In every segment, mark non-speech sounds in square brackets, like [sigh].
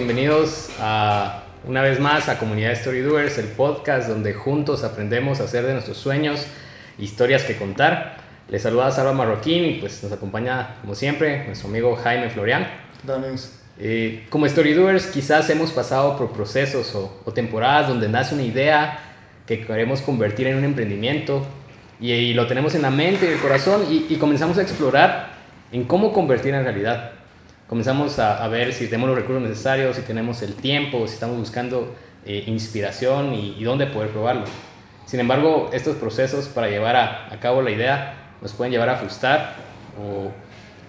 Bienvenidos a una vez más a Comunidad Story Doers, el podcast donde juntos aprendemos a hacer de nuestros sueños historias que contar. Les saluda Salva Marroquín y pues nos acompaña como siempre nuestro amigo Jaime Florian. Eh, como Story Doers quizás hemos pasado por procesos o, temporadas donde nace una idea que queremos convertir en un emprendimiento y, lo tenemos en la mente y el corazón y, y comenzamos a explorar en cómo convertir en realidad comenzamos a, ver si tenemos los recursos necesarios, si tenemos el tiempo, si estamos buscando eh, inspiración y, dónde poder probarlo. Sin embargo, estos procesos para llevar a, cabo la idea nos pueden llevar a frustrar o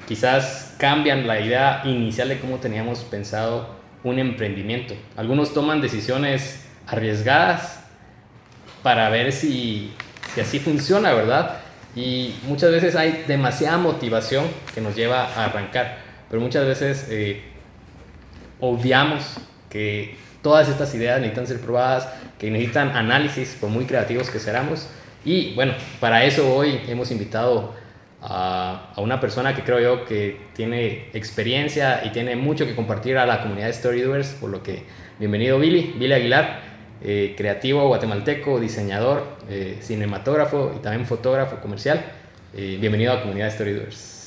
quizás cambian la idea inicial de cómo teníamos pensado un emprendimiento. Algunos toman decisiones arriesgadas para ver si, si así funciona, ¿verdad? Y muchas veces hay demasiada motivación que nos lleva a arrancar pero muchas veces eh, obviamos que todas estas ideas necesitan ser probadas, que necesitan análisis, por muy creativos que seamos. Y bueno, para eso hoy hemos invitado a, a, una persona que creo yo que tiene experiencia y tiene mucho que compartir a la comunidad de Storydoers, por lo que bienvenido Billy, Billy Aguilar, eh, creativo guatemalteco, diseñador, eh, cinematógrafo y también fotógrafo comercial. bienvenido a la comunidad de Storydoers.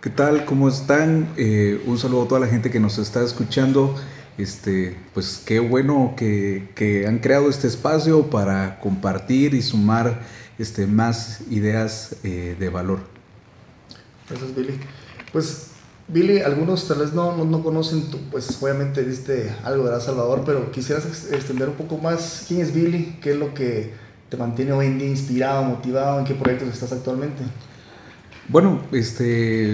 ¿Qué tal? ¿Cómo están? Eh, un saludo a toda la gente que nos está escuchando. Este, pues qué bueno que, que, han creado este espacio para compartir y sumar este, más ideas eh, de valor. Gracias, Billy. Pues, Billy, algunos tal vez no, no, conocen, tú, pues obviamente viste algo de La Salvador, pero quisieras extender un poco más quién es Billy, qué es lo que te mantiene hoy en día inspirado, motivado, en qué proyectos estás actualmente. Bueno, este,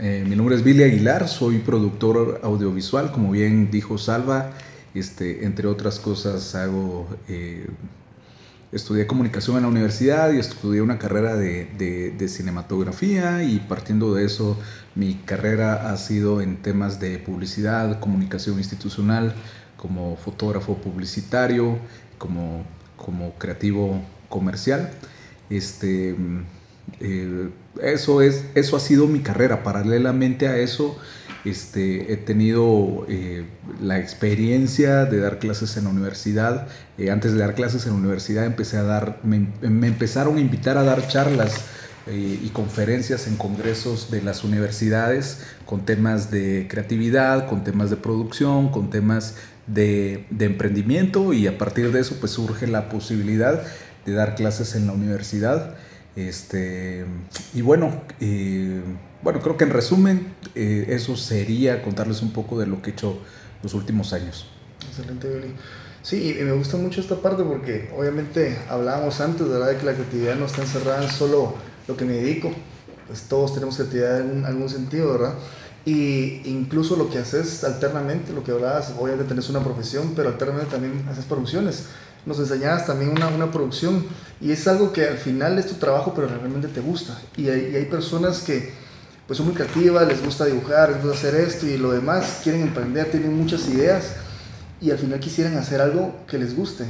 eh, mi nombre es Billy Aguilar, soy productor audiovisual, como bien dijo Salva, este, entre otras cosas hago, eh, estudié comunicación en la universidad y estudié una carrera de, de, cinematografía y partiendo de eso mi carrera ha sido en temas de publicidad, comunicación institucional, como fotógrafo publicitario, como, como creativo comercial. Este, eh, eso, es, eso ha sido mi carrera. Paralelamente a eso, este, he tenido eh, la experiencia de dar clases en la universidad. Eh, antes de dar clases en la universidad empecé a dar, me, empezaron a invitar a dar charlas y conferencias en congresos de las universidades con temas de creatividad, con temas de producción, con temas de, de emprendimiento y a partir de eso pues surge la posibilidad de dar clases en la universidad. Este, y bueno, eh, bueno, creo que en resumen eh, eso sería contarles un poco de lo que he hecho los últimos años. Excelente, Billy. Sí, y me gusta mucho esta parte porque obviamente hablábamos antes. De que la creatividad no está encerrada en solo lo que me dedico. Pues todos tenemos creatividad en algún sentido, ¿verdad? Y incluso lo que haces alternamente, lo que hablabas, obviamente tenés una profesión, pero alternamente también haces producciones nos enseñabas también una, una, producción. Y es algo que al final es tu trabajo pero realmente te gusta. Y hay, hay, personas que pues son muy creativas, les gusta dibujar, les gusta hacer esto y lo demás, quieren emprender, tienen muchas ideas y al final quisieran hacer algo que les guste,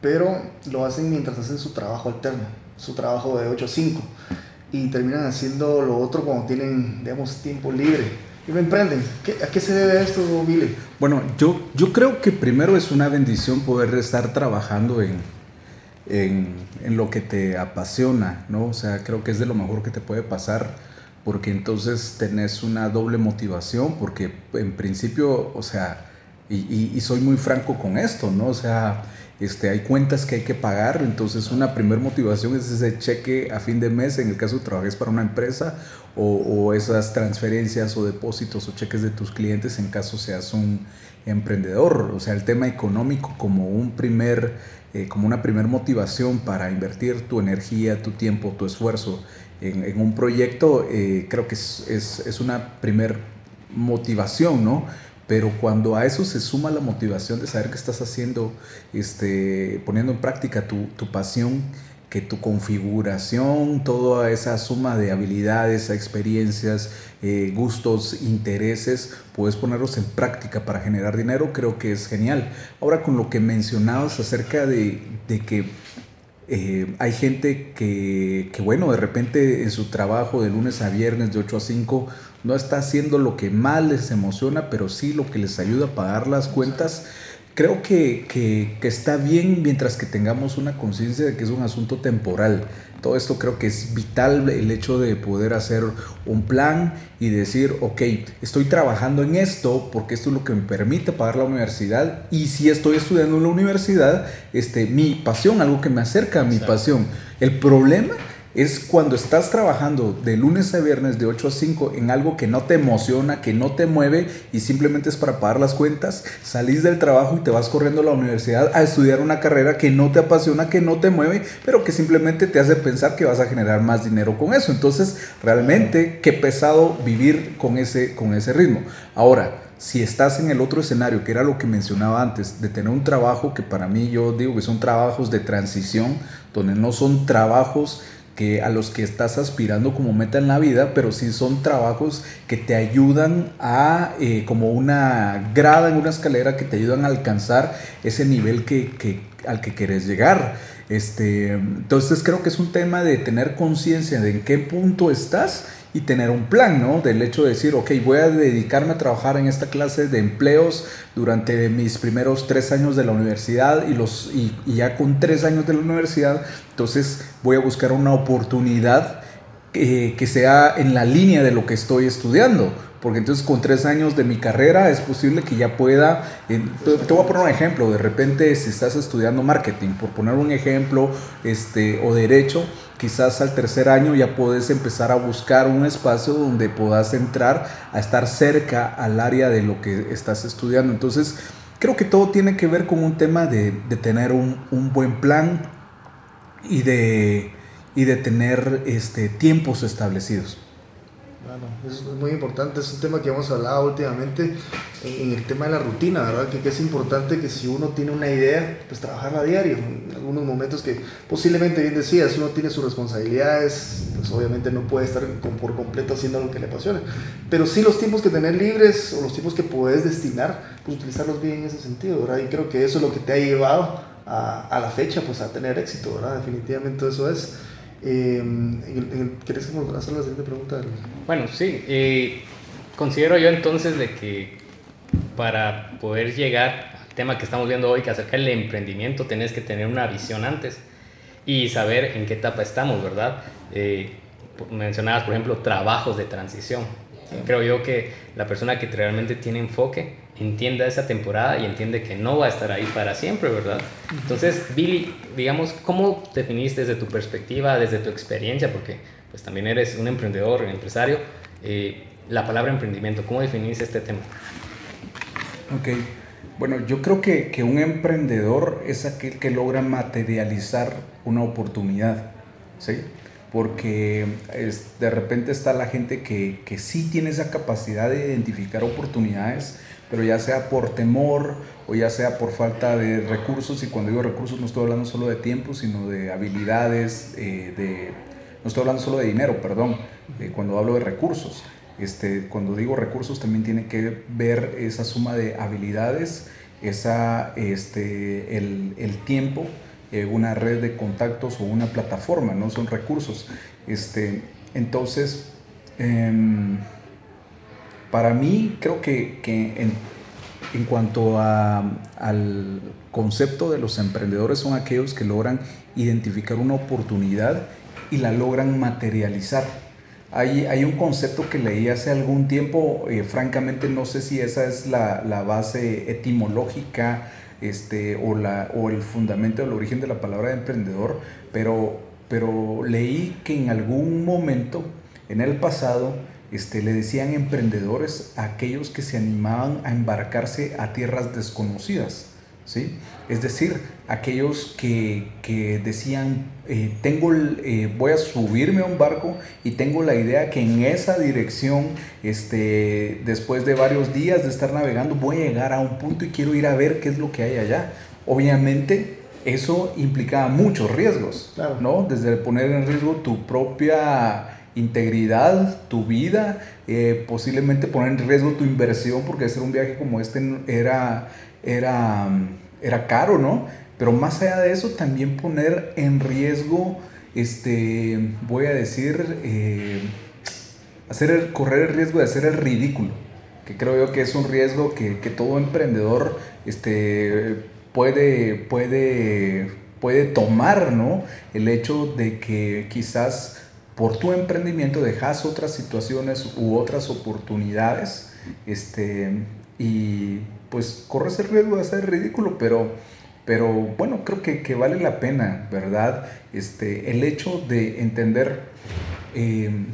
pero lo hacen mientras hacen su trabajo alterno, su trabajo de 8 a 5 y terminan haciendo lo otro cuando tienen, digamos, tiempo libre y emprenden. ¿A qué se debe esto, Billy? Bueno, yo, yo creo que primero es una bendición poder estar trabajando en, en, en, lo que te apasiona, ¿no? O sea, creo que es de lo mejor que te puede pasar, porque entonces tenés una doble motivación, porque en principio, o sea, y, y, soy muy franco con esto, ¿no? O sea, este, hay cuentas que hay que pagar, entonces una primera motivación es ese cheque a fin de mes, en el caso de trabajes para una empresa, o, o esas transferencias o depósitos o cheques de tus clientes en caso seas un emprendedor, o sea, el tema económico como un primer, eh, como una primera motivación para invertir tu energía, tu tiempo, tu esfuerzo en, un proyecto, eh, creo que es, es, es una primer motivación, ¿no? Pero cuando a eso se suma la motivación de saber que estás haciendo, este, poniendo en práctica tu, tu pasión, que tu configuración, toda esa suma de habilidades, experiencias, eh, gustos, intereses, puedes ponerlos en práctica para generar dinero, creo que es genial. Ahora con lo que mencionabas acerca de, de que eh, hay gente que, que, bueno, de repente en su trabajo de lunes a viernes de 8 a 5 no está haciendo lo que más les emociona, pero sí lo que les ayuda a pagar las cuentas creo que, que, que, está bien mientras que tengamos una conciencia de que es un asunto temporal. Todo esto creo que es vital el hecho de poder hacer un plan y decir, ok, estoy trabajando en esto porque esto es lo que me permite pagar la universidad y si estoy estudiando en la universidad, este, mi pasión, algo que me acerca a mi pasión. El problema es cuando estás trabajando de lunes a viernes de 8 a 5 en algo que no te emociona, que no te mueve y simplemente es para pagar las cuentas, salís del trabajo y te vas corriendo a la universidad a estudiar una carrera que no te apasiona, que no te mueve, pero que simplemente te hace pensar que vas a generar más dinero con eso. Entonces, realmente, qué pesado vivir con ese, con ese ritmo. Ahora, si estás en el otro escenario, que era lo que mencionaba antes, de tener un trabajo que para mí yo digo que son trabajos de transición, donde no son trabajos a los que estás aspirando como meta en la vida, pero sí son trabajos que te ayudan a, eh, como una grada en una escalera, que te ayudan a alcanzar ese nivel que, al que quieres llegar. Este, entonces creo que es un tema de tener conciencia de en qué punto estás y tener un plan, ¿no? Del hecho de decir, ok, voy a dedicarme a trabajar en esta clase de empleos durante mis primeros tres años de la universidad y, los, y, ya con tres años de la universidad, entonces voy a buscar una oportunidad eh, que sea en la línea de lo que estoy estudiando porque entonces con tres años de mi carrera es posible que ya pueda, te voy a poner un ejemplo, de repente si estás estudiando marketing, por poner un ejemplo, este, o derecho, quizás al tercer año ya puedes empezar a buscar un espacio donde puedas entrar a estar cerca al área de lo que estás estudiando. Entonces, creo que todo tiene que ver con un tema de, de tener un, un, buen plan y de, y de tener este, tiempos establecidos. Es muy importante, es un tema que hemos hablado últimamente en, el tema de la rutina, ¿verdad? Que, que, es importante que si uno tiene una idea, pues trabajarla a diario. En algunos momentos que posiblemente, bien decías, uno tiene sus responsabilidades, pues obviamente no puede estar por completo haciendo lo que le apasiona. Pero sí los tiempos que tener libres o los tiempos que puedes destinar, pues utilizarlos bien en ese sentido, ¿verdad? Y creo que eso es lo que te ha llevado a, a la fecha, pues a tener éxito, ¿verdad? Definitivamente eso es. Eh, ¿Quieres hacer la siguiente pregunta? Bueno, sí. Eh, considero yo entonces de que para poder llegar al tema que estamos viendo hoy, que acerca del emprendimiento, tenés que tener una visión antes y saber en qué etapa estamos, ¿verdad? Eh, mencionabas, por ejemplo, trabajos de transición. Creo yo que la persona que realmente tiene enfoque entienda esa temporada y entiende que no va a estar ahí para siempre, ¿verdad? Entonces, Billy, digamos, ¿cómo definiste desde tu perspectiva, desde tu experiencia, porque pues también eres un emprendedor, un empresario, eh, la palabra emprendimiento, ¿cómo definiste este tema? Ok, bueno, yo creo que, que un emprendedor es aquel que logra materializar una oportunidad, ¿sí? porque es, de repente está la gente que, que sí tiene esa capacidad de identificar oportunidades, pero ya sea por temor o ya sea por falta de recursos, y cuando digo recursos no estoy hablando solo de tiempo, sino de habilidades, eh, de, no estoy hablando solo de dinero, perdón, eh, cuando hablo de recursos. Este, cuando digo recursos también tiene que ver esa suma de habilidades, esa, este, el, el tiempo, eh, una red de contactos o una plataforma, no son recursos. Este, entonces, em, para mí creo que, que en, en, cuanto al concepto de los emprendedores son aquellos que logran identificar una oportunidad y la logran materializar. Hay, hay un concepto que leí hace algún tiempo, eh, francamente no sé si esa es la, la base etimológica este, o, la, o el fundamento, el origen de la palabra emprendedor, pero, pero leí que en algún momento, en el pasado, este, le decían emprendedores a aquellos que se animaban a embarcarse a tierras desconocidas. ¿sí? Es decir, aquellos que, decían, eh, tengo, eh, voy a subirme a un barco y tengo la idea que en esa dirección, este, después de varios días de estar navegando, voy a llegar a un punto y quiero ir a ver qué es lo que hay allá. Obviamente, eso implicaba muchos riesgos, ¿no? Desde poner en riesgo tu propia integridad, tu vida, eh, posiblemente poner en riesgo tu inversión, porque hacer un viaje como este era, era, era caro, ¿no? Pero más allá de eso, también poner en riesgo, este, voy a decir, eh, hacer correr el riesgo de hacer el ridículo, que creo yo que es un riesgo que, todo emprendedor este, puede, puede, puede tomar, ¿no? El hecho de que quizás por tu emprendimiento dejas otras situaciones u otras oportunidades este, y pues corres el riesgo de hacer ridículo, pero, pero bueno, creo que, vale la pena, ¿verdad? Este, el hecho de entender, em,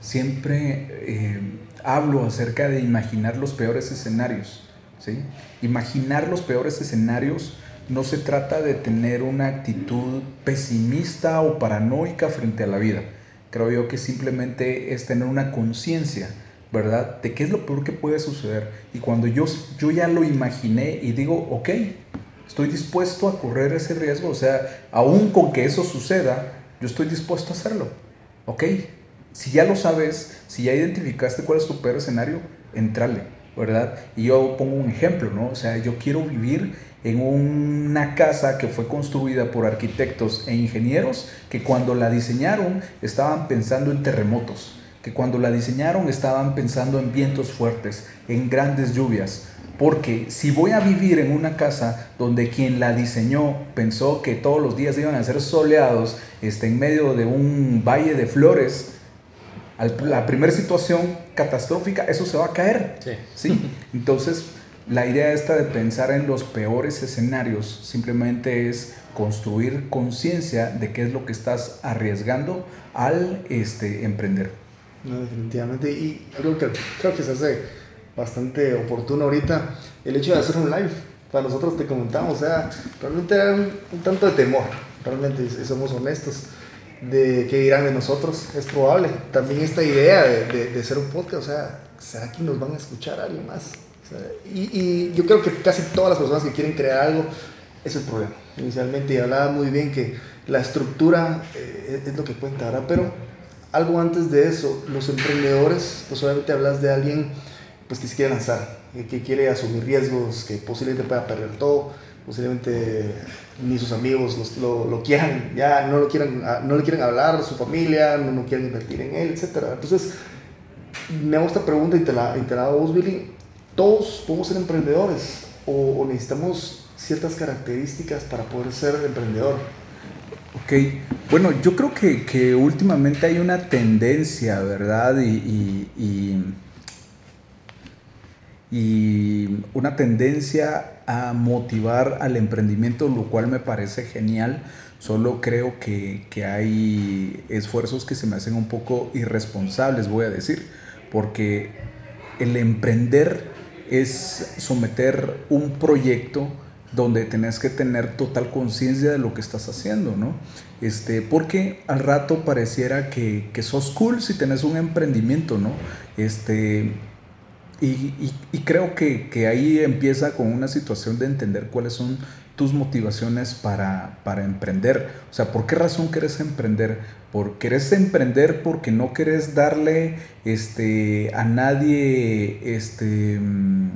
siempre em, hablo acerca de imaginar los peores escenarios, ¿sí? Imaginar los peores escenarios no se trata de tener una actitud pesimista o paranoica frente a la vida Creo yo que simplemente es tener una conciencia, ¿verdad? De qué es lo peor que puede suceder. Y cuando yo, yo ya lo imaginé y digo, ok, estoy dispuesto a correr ese riesgo, o sea, aún con que eso suceda, yo estoy dispuesto a hacerlo. ¿Ok? Si ya lo sabes, si ya identificaste cuál es tu peor escenario, entrale, ¿verdad? Y yo pongo un ejemplo, ¿no? O sea, yo quiero vivir en una casa que fue construida por arquitectos e ingenieros que cuando la diseñaron estaban pensando en terremotos, que cuando la diseñaron estaban pensando en vientos fuertes, en grandes lluvias. Porque si voy a vivir en una casa donde quien la diseñó pensó que todos los días iban a ser soleados este, en medio de un valle de flores, la primera situación catastrófica, eso se va a caer. Sí. ¿sí? Entonces, la idea esta de pensar en los peores escenarios simplemente es construir conciencia de qué es lo que estás arriesgando al este, emprender. No, definitivamente. Y algo que creo que se hace bastante oportuno ahorita, el hecho de hacer un live. Para nosotros te comentamos, o sea, realmente era un, tanto de temor, realmente, si somos honestos, de qué dirán de nosotros. Es probable. También esta idea de, de, de hacer un podcast, o sea, ¿será que nos van a escuchar alguien más? Y, yo creo que casi todas las personas que quieren crear algo es el problema. Inicialmente, y hablaba muy bien que la estructura eh, es lo que cuenta, ¿verdad? Pero algo antes de eso, los emprendedores, pues obviamente hablas de alguien pues, que se quiere lanzar, que quiere asumir riesgos, que posiblemente pueda perder todo, posiblemente ni sus amigos lo, lo, quieran, ya no, lo quieran, ah, no le quieren hablar, su familia, no, no quieren invertir en él, etc. Entonces, me hago esta pregunta y te la, y hago Billy todos podemos ser emprendedores o, necesitamos ciertas características para poder ser emprendedor. Ok, bueno, yo creo que, que últimamente hay una tendencia, ¿verdad? Y, y, y, una tendencia a motivar al emprendimiento, lo cual me parece genial. Solo creo que, que hay esfuerzos que se me hacen un poco irresponsables, voy a decir, porque el emprender es someter un proyecto donde tenés que tener total conciencia de lo que estás haciendo, ¿no? Este, porque al rato pareciera que, que sos cool si tenés un emprendimiento, ¿no? Este, y, y, creo que, que, ahí empieza con una situación de entender cuáles son tus motivaciones para, para emprender. O sea, ¿por qué razón quieres emprender? ¿Por querés emprender porque no querés darle este, a nadie, este, mm,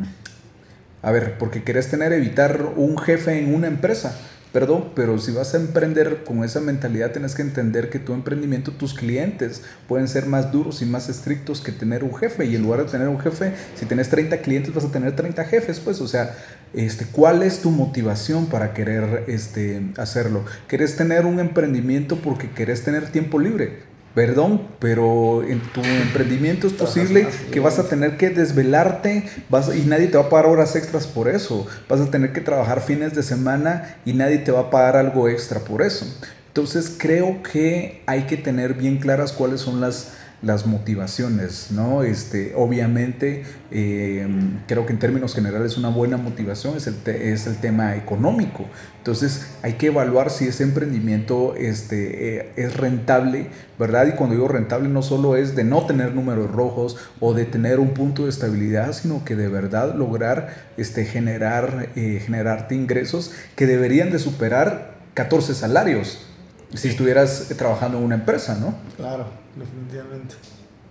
a ver, porque querés tener, evitar un jefe en una empresa Perdón, pero si vas a emprender con esa mentalidad, tienes que entender que tu emprendimiento, tus clientes pueden ser más duros y más estrictos que tener un jefe. Y en lugar de tener un jefe, si tienes 30 clientes, vas a tener 30 jefes, pues, o sea, este, ¿cuál es tu motivación para querer este, hacerlo? ¿Querés tener un emprendimiento porque querés tener tiempo libre? Perdón, pero en tu [laughs] emprendimiento es posible que vas a tener que desvelarte vas, y nadie te va a pagar horas extras por eso. Vas a tener que trabajar fines de semana y nadie te va a pagar algo extra por eso. Entonces creo que hay que tener bien claras cuáles son las, las motivaciones, ¿no? Este, obviamente, eh, creo que en términos generales una buena motivación es el, es el tema económico. Entonces, hay que evaluar si ese emprendimiento este, eh, es rentable, ¿verdad? Y cuando digo rentable no solo es de no tener números rojos o de tener un punto de estabilidad, sino que de verdad lograr este, generar, eh, generarte ingresos que deberían de superar 14 salarios si estuvieras trabajando en una empresa, ¿no? Claro definitivamente.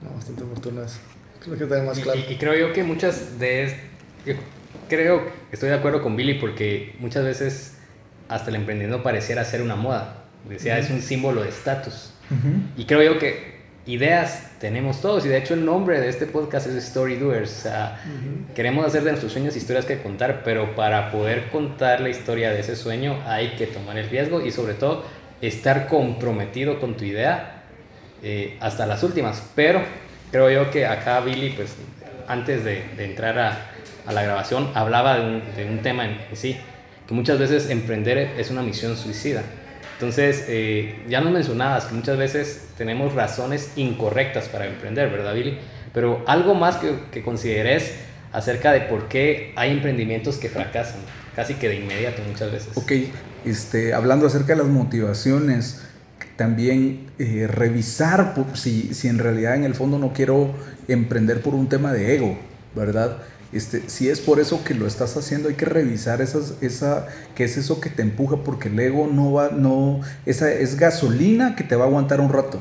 No, bastante oportuno eso. Creo que más claro. Y, creo yo que muchas de... Yo creo, estoy de acuerdo con Billy porque muchas veces hasta el emprendimiento pareciera ser una moda. Decía, es un símbolo de estatus. Y creo yo que ideas tenemos todos y de hecho el nombre de este podcast es Story Doers. O sea, queremos hacer de nuestros sueños historias que contar, pero para poder contar la historia de ese sueño hay que tomar el riesgo y sobre todo estar comprometido con tu idea eh, hasta las últimas. Pero creo yo que acá Billy, pues antes de, entrar a, la grabación, hablaba de un, de un tema en, sí, que muchas veces emprender es una misión suicida. Entonces, eh, ya nos mencionabas que muchas veces tenemos razones incorrectas para emprender, ¿verdad, Billy? Pero algo más que, que consideres acerca de por qué hay emprendimientos que fracasan, casi que de inmediato muchas veces. Ok, este, hablando acerca de las motivaciones, también eh, revisar si, si en realidad en el fondo no quiero emprender por un tema de ego, ¿verdad? Este, si es por eso que lo estás haciendo, hay que revisar esas, esa, qué es eso que te empuja, porque el ego no va, no, esa es gasolina que te va a aguantar un rato,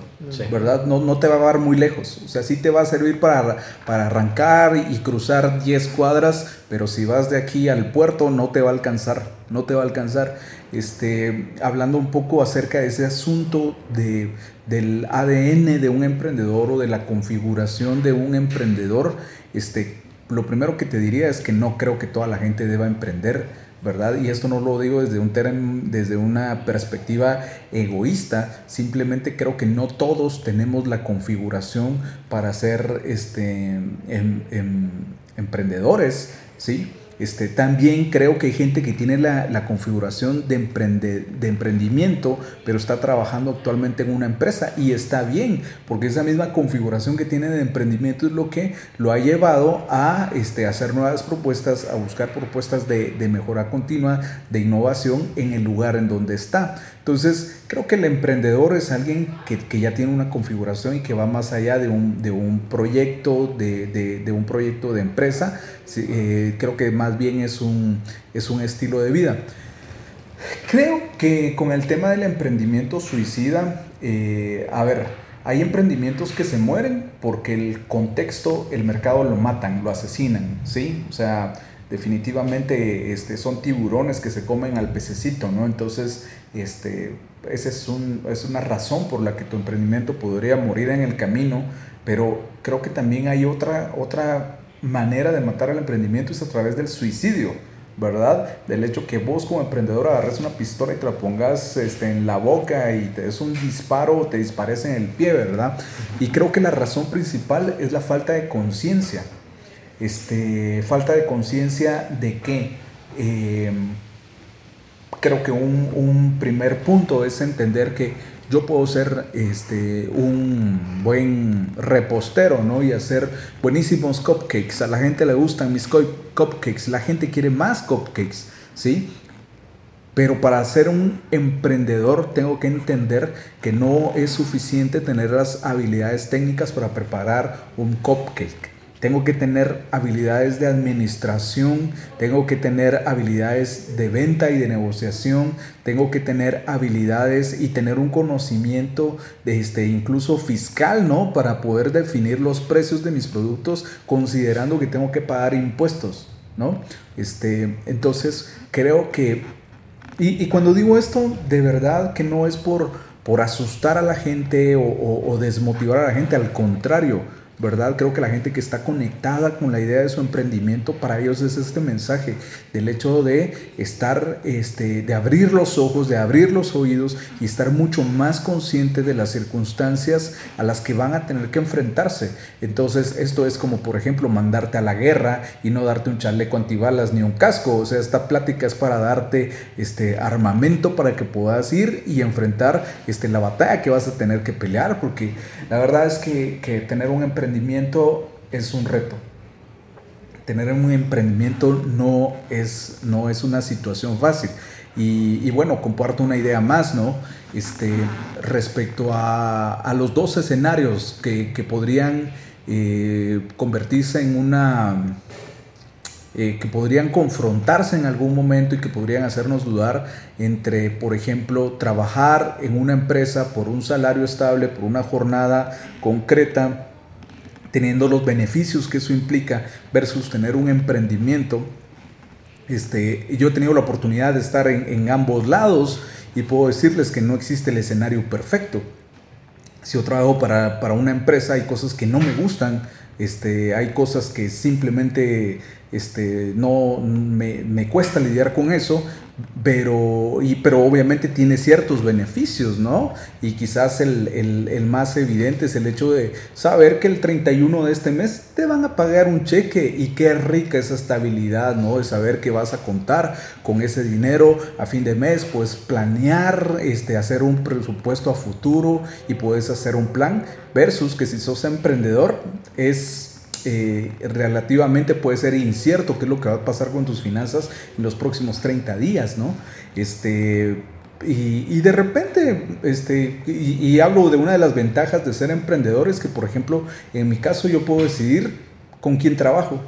¿verdad? No, no te va a dar muy lejos, o sea, sí te va a servir para, para arrancar y, cruzar 10 cuadras, pero si vas de aquí al puerto no te va a alcanzar, no te va a alcanzar. Este, hablando un poco acerca de ese asunto de, del ADN de un emprendedor o de la configuración de un emprendedor, este, lo primero que te diría es que no creo que toda la gente deba emprender, ¿verdad? Y esto no lo digo desde, un desde una perspectiva egoísta, simplemente creo que no todos tenemos la configuración para ser este, em, em, emprendedores, ¿sí? Este, también creo que hay gente que tiene la, configuración de, de emprendimiento, pero está trabajando actualmente en una empresa y está bien, porque esa misma configuración que tiene de emprendimiento es lo que lo ha llevado a este, hacer nuevas propuestas, a buscar propuestas de, mejora continua, de innovación en el lugar en donde está. Entonces, creo que el emprendedor es alguien que, ya tiene una configuración y que va más allá de un, proyecto, de, un proyecto de empresa. Eh, creo que más bien es un, es un estilo de vida. Creo que con el tema del emprendimiento suicida, eh, a ver, hay emprendimientos que se mueren porque el contexto, el mercado lo matan, lo asesinan, ¿sí? O sea, definitivamente este, son tiburones que se comen al pececito, ¿no? Entonces, este, esa es, es una razón por la que tu emprendimiento podría morir en el camino, pero creo que también hay otra, otra manera de matar al emprendimiento, es a través del suicidio. ¿verdad? Del hecho que vos como emprendedor agarres una pistola y te la pongas este, en la boca y te des un disparo o te dispares en el pie, ¿verdad? Y creo que la razón principal es la falta de conciencia este, falta de conciencia de que em, creo que un, primer punto es entender que yo puedo ser este, un buen repostero ¿no? y hacer buenísimos cupcakes. A la gente le gustan mis cupcakes, la gente quiere más cupcakes, ¿sí? Pero para ser un emprendedor tengo que entender que no es suficiente tener las habilidades técnicas para preparar un cupcake tengo que tener habilidades de administración, tengo que tener habilidades de venta y de negociación, tengo que tener habilidades y tener un conocimiento este incluso fiscal, ¿no? Para poder definir los precios de mis productos considerando que tengo que pagar impuestos, ¿no? Este, entonces creo que y, cuando digo esto, de verdad que no es por, por asustar a la gente o desmotivar a la gente, al contrario, ¿verdad? Creo que la gente que está conectada con la idea de su emprendimiento, para ellos es este mensaje del hecho de estar, este, de abrir los ojos, de abrir los oídos y estar mucho más consciente de las circunstancias a las que van a tener que enfrentarse. Entonces, esto es como, por ejemplo, mandarte a la guerra y no darte un chaleco antibalas ni un casco. O sea, esta plática es para darte este armamento para que puedas ir y enfrentar este, la batalla que vas a tener que pelear, porque la verdad es que, que tener un emprendimiento emprendimiento es un reto. Tener un emprendimiento no es, no es una situación fácil. Y, bueno, comparto una idea más, ¿no? Este, respecto a, los dos escenarios que, podrían eh, convertirse en una... Eh, que podrían confrontarse en algún momento y que podrían hacernos dudar entre, por ejemplo, trabajar en una empresa por un salario estable, por una jornada concreta, teniendo los beneficios que eso implica versus tener un emprendimiento. Este, yo he tenido la oportunidad de estar en, ambos lados y puedo decirles que no existe el escenario perfecto. Si yo trabajo para, para una empresa, hay cosas que no me gustan, este, hay cosas que simplemente este, no me, me, cuesta lidiar con eso, pero, y, pero obviamente tiene ciertos beneficios, ¿no? Y quizás el, el, más evidente es el hecho de saber que el 31 de este mes te van a pagar un cheque y qué rica esa estabilidad, ¿no? De saber que vas a contar con ese dinero a fin de mes, pues planear, este, hacer un presupuesto a futuro y puedes hacer un plan versus que si sos emprendedor es eh, relativamente puede ser incierto qué es lo que va a pasar con tus finanzas en los próximos 30 días, ¿no? Este, y, de repente, este, y, hablo de una de las ventajas de ser emprendedores, que por ejemplo, en mi caso yo puedo decidir con quién trabajo.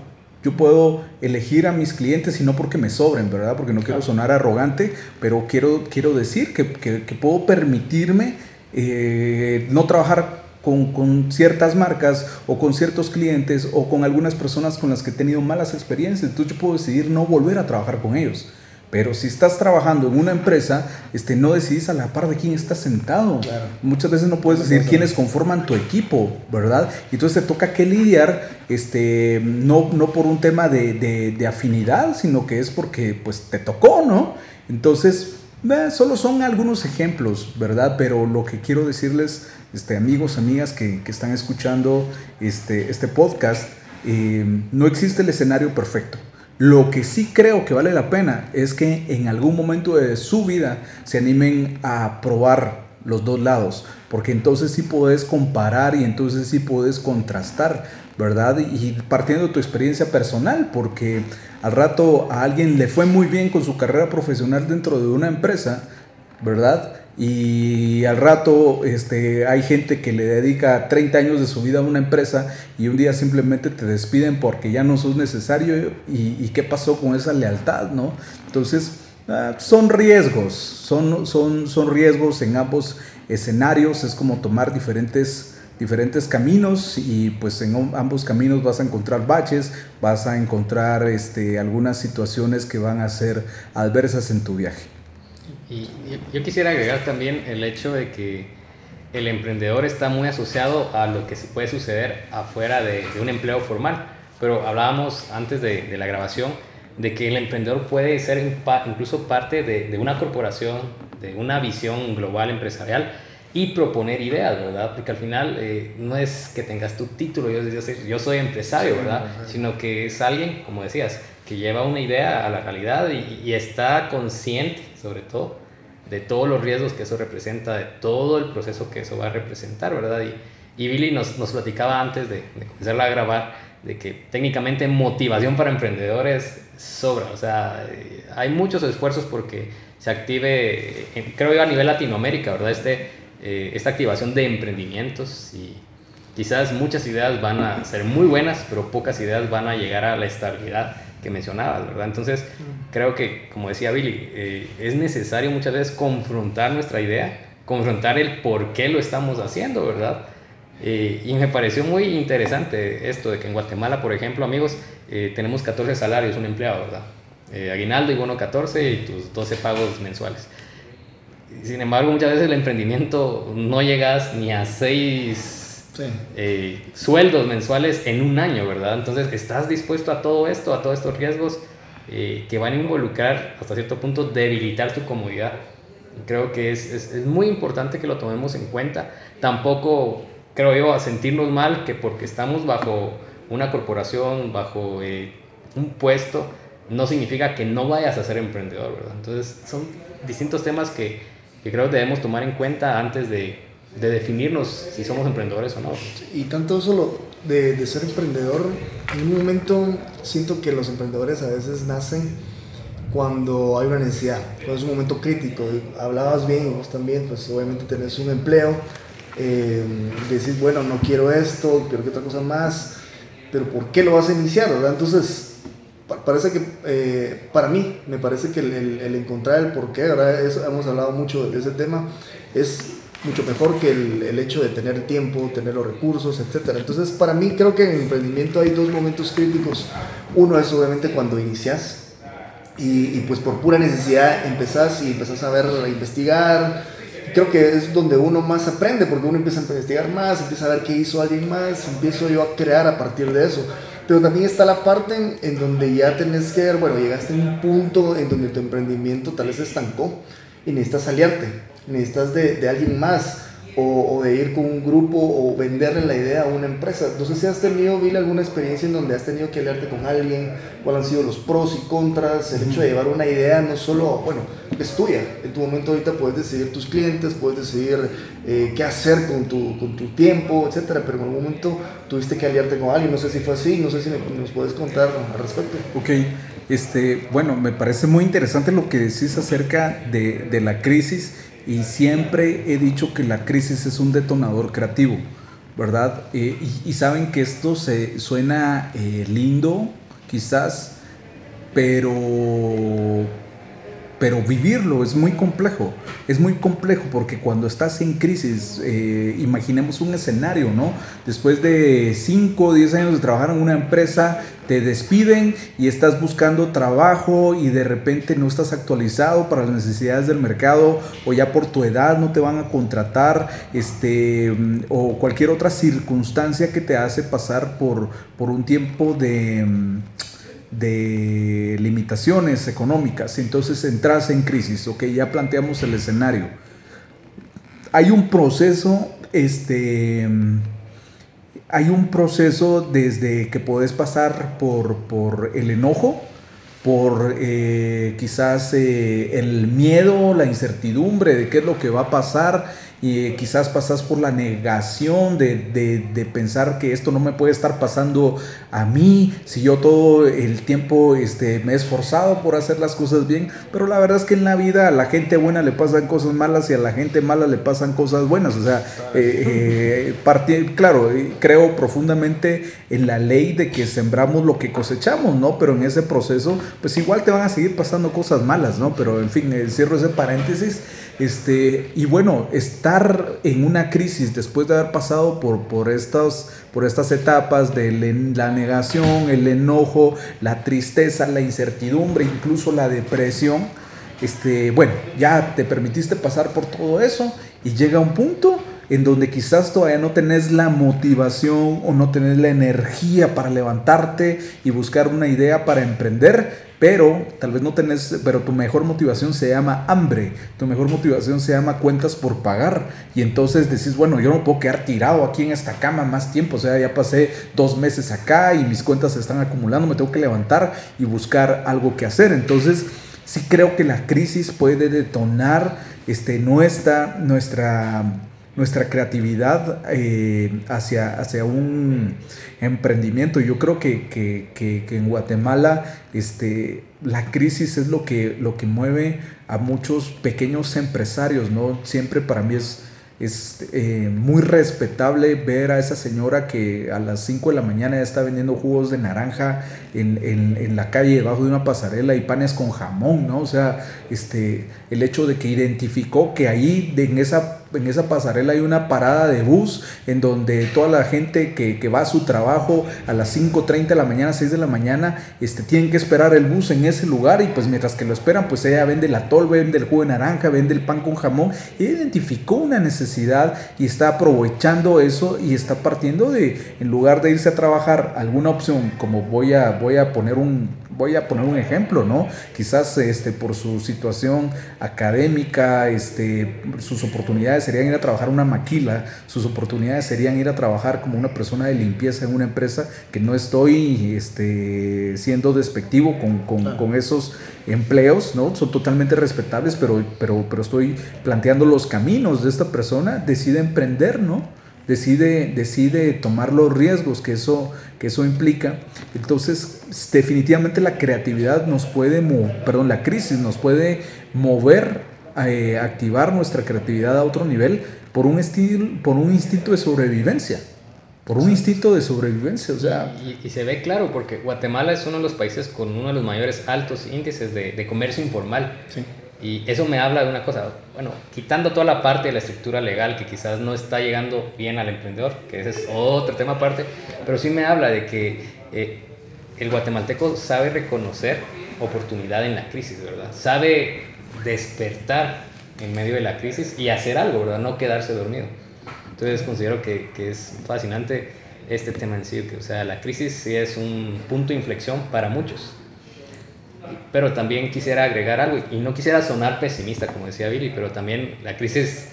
Yo puedo elegir a mis clientes y no porque me sobren, ¿verdad? Porque no quiero sonar arrogante, pero quiero, quiero decir que, puedo permitirme eh, no trabajar con, ciertas marcas o con ciertos clientes o con algunas personas con las que he tenido malas experiencias. Entonces yo puedo decidir no volver a trabajar con ellos. Pero si estás trabajando en una empresa, este, no decidís a la par de quién está sentado. Muchas veces no puedes decidir quiénes conforman tu equipo, ¿verdad? Entonces te toca que lidiar, este, no, no por un tema de, de, afinidad, sino que es porque pues te tocó, ¿no? Entonces, solo son algunos ejemplos, ¿verdad? Pero lo que quiero decirles este, amigos, amigas que, están escuchando este, este podcast, eh, no existe el escenario perfecto. Lo que sí creo que vale la pena es que en algún momento de su vida se animen a probar los dos lados, porque entonces sí puedes comparar y entonces sí puedes contrastar, ¿verdad? Y partiendo de tu experiencia personal, porque al rato a alguien le fue muy bien con su carrera profesional dentro de una empresa, ¿verdad? y al rato este, hay gente que le dedica 30 años de su vida a una empresa y un día simplemente te despiden porque ya no sos necesario y, qué pasó con esa lealtad, ¿no? Entonces, ah, son riesgos, son, son, son riesgos en ambos escenarios, es como tomar diferentes diferentes caminos y pues en ambos caminos vas a encontrar baches, vas a encontrar este, algunas situaciones que van a ser adversas en tu viaje. Y yo quisiera agregar también el hecho de que el emprendedor está muy asociado a lo que se puede suceder afuera de, un empleo formal. Pero hablábamos antes de, la grabación de que el emprendedor puede ser incluso parte de, una corporación, de una visión global empresarial y proponer ideas, ¿verdad? Porque al final eh, no es que tengas tu título, yo, yo, soy empresario, ¿verdad? Sino que es alguien, como decías, que lleva una idea a la realidad y, está consciente, sobre todo, de todos los riesgos que eso representa, de todo el proceso que eso va a representar, ¿verdad? Y, y Billy nos, nos, platicaba antes de, de comenzar a grabar de que técnicamente motivación para emprendedores sobra, o sea, eh, hay muchos esfuerzos porque se active, creo yo a nivel Latinoamérica, ¿verdad? Este, eh, esta activación de emprendimientos y quizás muchas ideas van a ser muy buenas, pero pocas ideas van a llegar a la estabilidad que mencionabas, ¿verdad? Entonces, creo que, como decía Billy, eh, es necesario muchas veces confrontar nuestra idea, confrontar el por qué lo estamos haciendo, ¿verdad? Eh, y me pareció muy interesante esto de que en Guatemala, por ejemplo, amigos, eh, tenemos 14 salarios, un empleado, ¿verdad? aguinaldo y bono 14 y tus 12 pagos mensuales. Sin embargo, muchas veces el emprendimiento no llegas ni a 6 eh, sueldos mensuales en un año, ¿verdad? Entonces, ¿estás dispuesto a todo esto, a todos estos riesgos eh, que van a involucrar hasta cierto punto debilitar tu comodidad? Creo que es, es, es muy importante que lo tomemos en cuenta. Tampoco creo yo a sentirnos mal que porque estamos bajo una corporación, bajo eh, un puesto, no significa que no vayas a ser emprendedor, ¿verdad? Entonces son distintos temas que, que creo que debemos tomar en cuenta antes de, de, definirnos si somos emprendedores o no. Y tanto solo de, de ser emprendedor, en un momento siento que los emprendedores a veces nacen cuando hay una necesidad, cuando es un momento crítico. Hablabas bien, vos también, pues obviamente tenés un empleo, eh, decís, bueno, no quiero esto, quiero que otra cosa más, pero ¿por qué lo vas a iniciar? ¿verdad? Entonces, parece que eh, para mí me parece que el, el, encontrar el por qué, ¿verdad? Eso, hemos hablado mucho de ese tema, es mucho mejor que el, el, hecho de tener tiempo, tener los recursos, etc. Entonces, para mí creo que en el emprendimiento hay dos momentos críticos. Uno es obviamente cuando inicias y, y pues por pura necesidad empezás y empezás a ver, a investigar. Creo que es donde uno más aprende, porque uno empieza a investigar más, empieza a ver qué hizo alguien más, empiezo yo a crear a partir de eso. Pero también está la parte en, donde ya tenés que ver, bueno, llegaste a un punto en donde tu emprendimiento tal vez estancó y necesitas aliarte, necesitas de alguien más o, de ir con un grupo o venderle la idea a una empresa. No sé si has tenido, Bill, alguna experiencia en donde has tenido que aliarte con alguien, cuáles han sido los pros y contras, el hecho de llevar una idea no solo, bueno, es tuya, en tu momento ahorita puedes decidir tus clientes, puedes decidir eh, qué hacer con tu, con tu tiempo, etcétera, pero en algún momento tuviste que aliarte con alguien, no sé si fue así, no sé si nos puedes contar al respecto. Ok. Este, bueno, me parece muy interesante lo que decís acerca de, de la crisis y siempre he dicho que la crisis es un detonador creativo, ¿verdad? Eh, y, saben que esto se suena eh, lindo, quizás, pero pero vivirlo es muy complejo, es muy complejo porque cuando estás en crisis, eh, imaginemos un escenario, ¿no? Después de 5 o 10 años de trabajar en una empresa, te despiden y estás buscando trabajo y de repente no estás actualizado para las necesidades del mercado o ya por tu edad no te van a contratar, este, o cualquier otra circunstancia que te hace pasar por, por un tiempo de de limitaciones económicas, entonces entras en crisis, ok, ya planteamos el escenario. Hay un proceso, este, hay un proceso desde que puedes pasar por, por el enojo, por eh, quizás eh, el miedo, la incertidumbre de qué es lo que va a pasar, y quizás pasas por la negación de, de, de, pensar que esto no me puede estar pasando a mí, si yo todo el tiempo este, me he esforzado por hacer las cosas bien, pero la verdad es que en la vida a la gente buena le pasan cosas malas y a la gente mala le pasan cosas buenas, o sea, eh, eh, partí, claro, creo profundamente en la ley de que sembramos lo que cosechamos, ¿no? Pero en ese proceso, pues igual te van a seguir pasando cosas malas, ¿no? Pero en fin, eh, cierro ese paréntesis. Este, y bueno, estar en una crisis después de haber pasado por, por, estas, por estas etapas de la negación, el enojo, la tristeza, la incertidumbre, incluso la depresión, este, bueno, ya te permitiste pasar por todo eso y llega un punto en donde quizás todavía no tenés la motivación o no tenés la energía para levantarte y buscar una idea para emprender, pero tal vez no tenés, pero tu mejor motivación se llama hambre, tu mejor motivación se llama cuentas por pagar. Y entonces decís, bueno, yo no puedo quedar tirado aquí en esta cama más tiempo, o sea, ya pasé dos meses acá y mis cuentas se están acumulando, me tengo que levantar y buscar algo que hacer, entonces sí creo que la crisis puede detonar este, nuestra, nuestra nuestra creatividad eh, hacia, hacia un emprendimiento. Yo creo que, que, que, que, en Guatemala este, la crisis es lo que, lo que mueve a muchos pequeños empresarios, ¿no? Siempre para mí es, es eh, muy respetable ver a esa señora que a las 5 de la mañana ya está vendiendo jugos de naranja en, la calle debajo de una pasarela y panes con jamón, ¿no? O sea, este, el hecho de que identificó que ahí en esa en esa pasarela hay una parada de bus en donde toda la gente que, que va a su trabajo a las 5.30 de la mañana, 6 de la mañana, este, tienen que esperar el bus en ese lugar y pues mientras que lo esperan, pues ella vende la tol, vende el jugo de naranja, vende el pan con jamón. Ella identificó una necesidad y está aprovechando eso y está partiendo de, en lugar de irse a trabajar, alguna opción como voy a, voy a poner un voy a poner un ejemplo, ¿no? Quizás este, por su situación académica, este, sus oportunidades serían ir a trabajar una maquila, sus oportunidades serían ir a trabajar como una persona de limpieza en una empresa, que no estoy este, siendo despectivo con, con, con esos empleos, ¿no? Son totalmente respetables, pero, pero, pero estoy planteando los caminos de esta persona, decide emprender, ¿no? Decide, decide tomar los riesgos que eso, que eso implica. Entonces, definitivamente la creatividad nos puede, perdón, la crisis nos puede mover, eh, activar nuestra creatividad a otro nivel por un, estilo, por un instinto de sobrevivencia. Por un instinto de sobrevivencia, o sea... Y, se ve claro, porque Guatemala es uno de los países con uno de los mayores altos índices de, de comercio informal. Sí. Y eso me habla de una cosa, bueno, quitando toda la parte de la estructura legal que quizás no está llegando bien al emprendedor, que ese es otro tema aparte, pero sí me habla de que eh, el guatemalteco sabe reconocer oportunidad en la crisis, ¿verdad? Sabe despertar en medio de la crisis y hacer algo, ¿verdad? No quedarse dormido. Entonces considero que, que es fascinante este tema en sí, que o sea, la crisis sí es un punto de inflexión para muchos pero también quisiera agregar algo, y no quisiera sonar pesimista, como decía Billy, pero también la crisis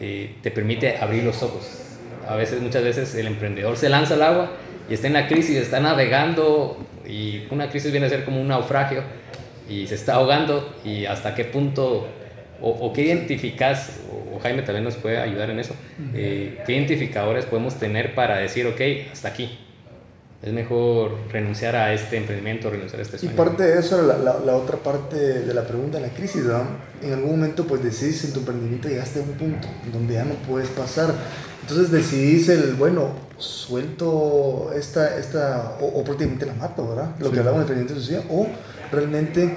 eh, te permite abrir los ojos. A veces, muchas veces, el emprendedor se lanza al agua y está en la crisis, está navegando, y una crisis viene a ser como un naufragio, y se está ahogando, y hasta qué punto, o, qué identificas, o, Jaime también nos puede ayudar en eso, eh, qué identificadores podemos tener para decir, ok, hasta aquí, es mejor renunciar a este emprendimiento, renunciar a este sueño. Y parte de eso, la, la, otra parte de la pregunta, la crisis, ¿verdad? En algún momento, pues decidís en tu emprendimiento, llegaste a un punto donde ya no puedes pasar. Entonces decidís el, bueno, suelto esta, esta o, prácticamente la mato, ¿verdad? Lo que hablamos de emprendimiento social, o realmente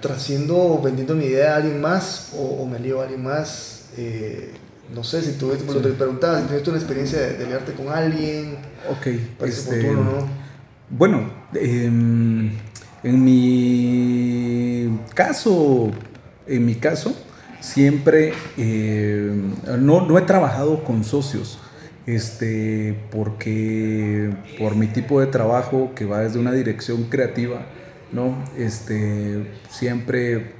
trasciendo, vendiendo mi idea a alguien más, o, me lío a alguien más. Eh, no sé si tú, lo te preguntaba, si tuviste una experiencia de, de con alguien. Ok, este, ¿no? Bueno, em, en mi caso, en mi caso, siempre em, no, no, he trabajado con socios. Este, porque por mi tipo de trabajo que va desde una dirección creativa, ¿no? Este, siempre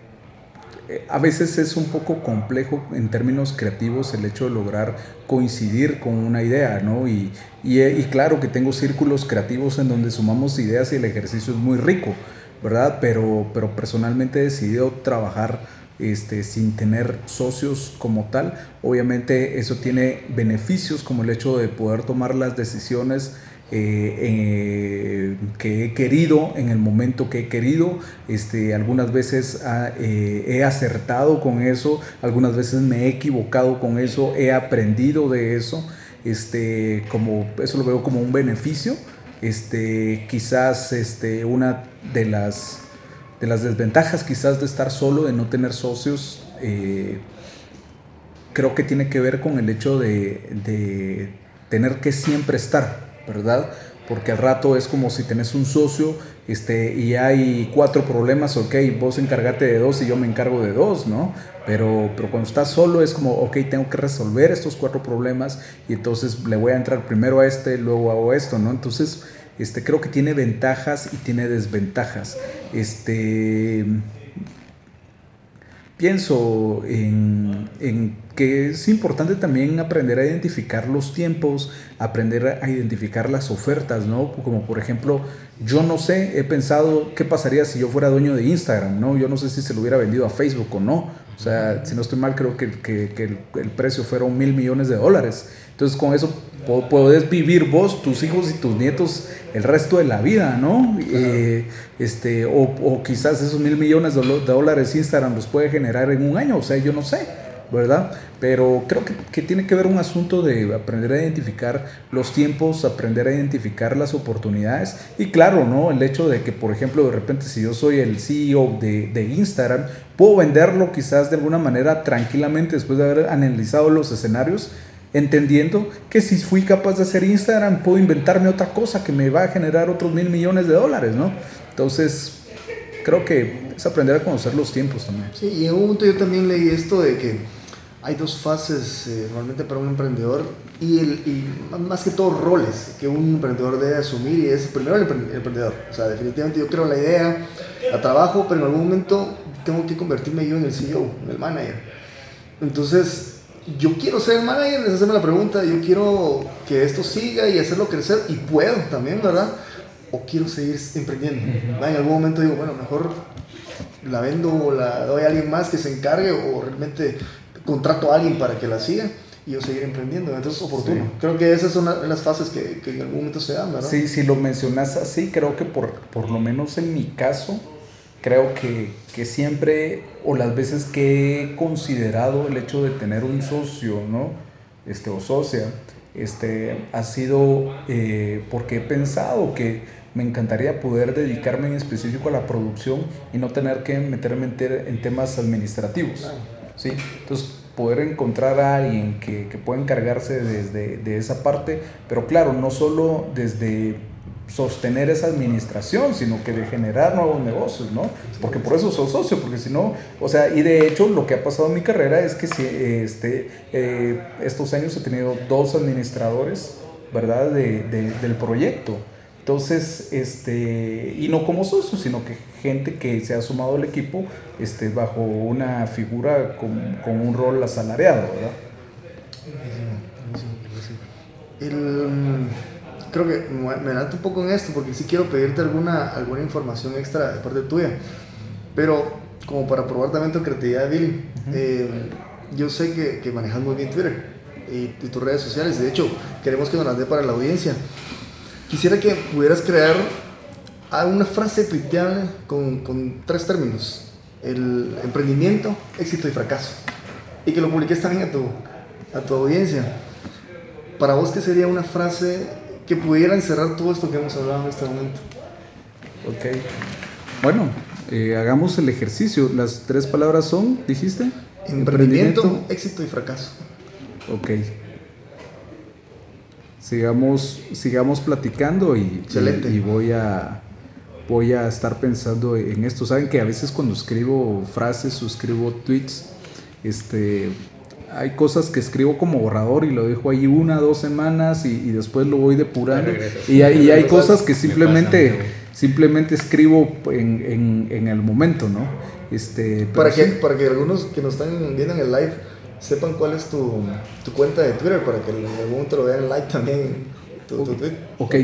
a veces es un poco complejo en términos creativos el hecho de lograr coincidir con una idea, ¿no? Y, y, claro que tengo círculos creativos en donde sumamos ideas y el ejercicio es muy rico, ¿verdad? Pero, pero personalmente he decidido trabajar este, sin tener socios como tal. Obviamente eso tiene beneficios como el hecho de poder tomar las decisiones eh, eh, que he querido en el momento que he querido. Este, algunas veces eh, he acertado con eso, algunas veces me he equivocado con eso, he aprendido de eso. Este, como, eso lo veo como un beneficio. Este, quizás este, una de las, de las desventajas quizás de estar solo, de no tener socios, creo que tiene que ver con el hecho de tener que siempre estar ¿verdad? Porque al rato es como si tenés un socio este, y hay cuatro problemas, ok, vos encargate de dos y yo me encargo de dos, ¿no? Pero, pero cuando estás solo es como, ok, tengo que resolver estos cuatro problemas y entonces le voy a entrar primero a este, luego hago esto, ¿no? Entonces, este, creo que tiene ventajas y tiene desventajas. Este, pienso en, en que es importante también aprender a identificar los tiempos, aprender a identificar las ofertas, ¿no? Como por ejemplo, yo no sé, he pensado qué pasaría si yo fuera dueño de Instagram, ¿no? Yo no sé si se lo hubiera vendido a Facebook o no. O sea, si no estoy mal, creo que, que, el, el, precio fueron mil millones de dólares. Entonces, con eso podés vivir vos, tus hijos y tus nietos el resto de la vida, ¿no? Eh, este, o, o, quizás esos mil millones de dólares Instagram los puede generar en un año, o sea, yo no sé. ¿Verdad? Pero creo que, tiene que ver un asunto de aprender a identificar los tiempos, aprender a identificar las oportunidades y claro, ¿no? El hecho de que, por ejemplo, de repente si yo soy el CEO de, de Instagram, puedo venderlo quizás de alguna manera tranquilamente después de haber analizado los escenarios entendiendo que si fui capaz de hacer Instagram, puedo inventarme otra cosa que me va a generar otros mil millones de dólares, ¿no? Entonces, creo que es aprender a conocer los tiempos también. Sí, y en un momento yo también leí esto de que hay dos fases eh, normalmente para un emprendedor y, el, y, más que todo roles que un emprendedor debe asumir y es primero el emprendedor. O sea, definitivamente yo creo la idea, la trabajo, pero en algún momento tengo que convertirme yo en el CEO, en el manager. Entonces, yo quiero ser el manager, les hacerme la pregunta, yo quiero que esto siga y hacerlo crecer y puedo también, ¿verdad? O quiero seguir emprendiendo. En algún momento digo, bueno, mejor la vendo o la doy a alguien más que se encargue o realmente contrato a alguien para que la siga y yo seguir emprendiendo. Entonces es oportuno. Creo que esas son las fases que, que, en algún momento se dan, ¿verdad? Sí, si lo mencionas así, creo que por, por lo menos en mi caso, creo que, que, siempre, o las veces que he considerado el hecho de tener un socio, ¿no? Este, o socia, este, ha sido eh, porque he pensado que me encantaría poder dedicarme en específico a la producción y no tener que meterme en, temas administrativos. ¿sí? Entonces, poder encontrar a alguien que, que pueda encargarse desde de esa parte, pero claro, no solo desde sostener esa administración, sino que de generar nuevos negocios, ¿no? Porque por eso soy socio, porque si no, o sea, y de hecho lo que ha pasado en mi carrera es que si, este, eh, estos años he tenido dos administradores, ¿verdad? De, de, del proyecto. Entonces, este, y no como socio, sino que gente que se ha sumado al equipo este, bajo una figura con, con un rol asalariado, ¿verdad? El creo que me adelanto un poco en esto porque sí quiero pedirte alguna, alguna información extra de parte tuya. Pero como para probar también tu creatividad, Billy, eh, yo sé que, que, manejas muy bien Twitter y, tus redes sociales. De hecho, queremos que nos las dé para la audiencia. Quisiera que pudieras crear una frase tuiteable con, con tres términos. El emprendimiento, éxito y fracaso. Y que lo publiques también a tu, a tu audiencia. Para vos, ¿qué sería una frase que pudiera encerrar todo esto que hemos hablado en este momento. Ok. Bueno, eh, hagamos el ejercicio. Las tres palabras son, dijiste? Emprendimiento, éxito y fracaso. Ok. Sigamos, sigamos platicando y, Excelente. y, voy a voy a estar pensando en esto. Saben que a veces cuando escribo frases o escribo tweets, este, hay cosas que escribo como borrador y lo dejo ahí una, dos semanas y, después lo voy depurando. Y hay, hay cosas que simplemente, simplemente escribo en, en, el momento, ¿no? Este, para, que, para que algunos que nos están viendo en el live sepan cuál es tu, tu cuenta de Twitter, para que en algún momento lo vean like también. Tu, tu tweet. Ok.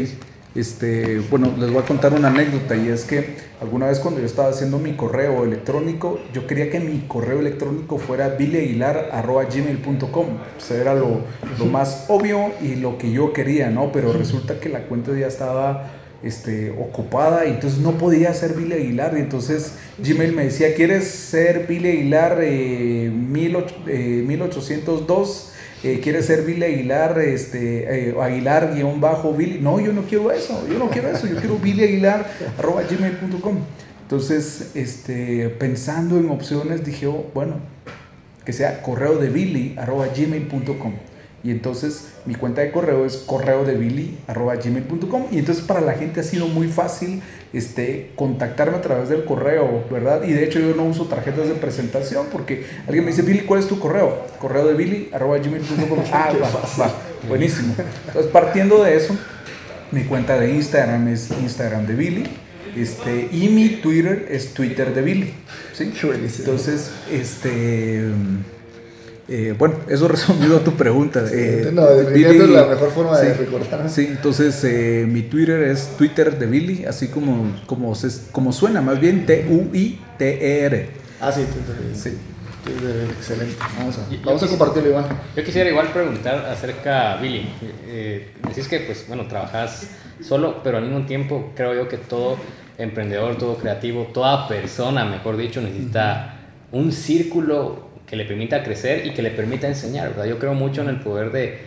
Este, bueno, les voy a contar una anécdota y es que alguna vez cuando yo estaba haciendo mi correo electrónico, yo quería que mi correo electrónico fuera billiaguilar.gmail.com. O sea, era lo, lo, más obvio y lo que yo quería, ¿no? Pero resulta que la cuenta ya estaba este, ocupada y entonces no podía ser Billy Aguilar. Y entonces Gmail me decía, ¿quieres ser Billy Aguilar eh, mil, eh, 1802? eh, quiere ser Billy Aguilar, este, eh, Aguilar guion bajo Billy. No, yo no quiero eso, yo no quiero eso, yo quiero Billy Aguilar [laughs] arroba gmail.com. Entonces, este, pensando en opciones, dije, oh, bueno, que sea correo de Billy arroba gmail.com. Y entonces mi cuenta de correo es correo de billy.gmail.com. Y entonces para la gente ha sido muy fácil este, contactarme a través del correo, ¿verdad? Y de hecho yo no uso tarjetas de presentación porque alguien me dice, Billy, ¿cuál es tu correo? Correo de [laughs] ah, va, va, buenísimo. Entonces partiendo de eso, mi cuenta de Instagram es Instagram de Billy. Este, y mi Twitter es Twitter de Billy. ¿sí? Entonces, este eh, bueno, eso [laughs] resumido a tu pregunta. Eh, no, definitivamente es la mejor forma de recordar. Sí, entonces eh, mi Twitter es Twitter de Billy, así como, como, como suena, más bien T-U-I-T-E-R. Ah, sí, Twitter de Sí. Excelente. Vamos a, vamos a compartirlo, igual. Yo quisiera igual preguntar acerca, Billy. Eh, decís que, pues, bueno, trabajas solo, pero al mismo tiempo creo yo que todo emprendedor, todo creativo, toda persona, mejor dicho, necesita un círculo que le permita crecer y que le permita enseñar, ¿verdad? Yo creo mucho en el poder de,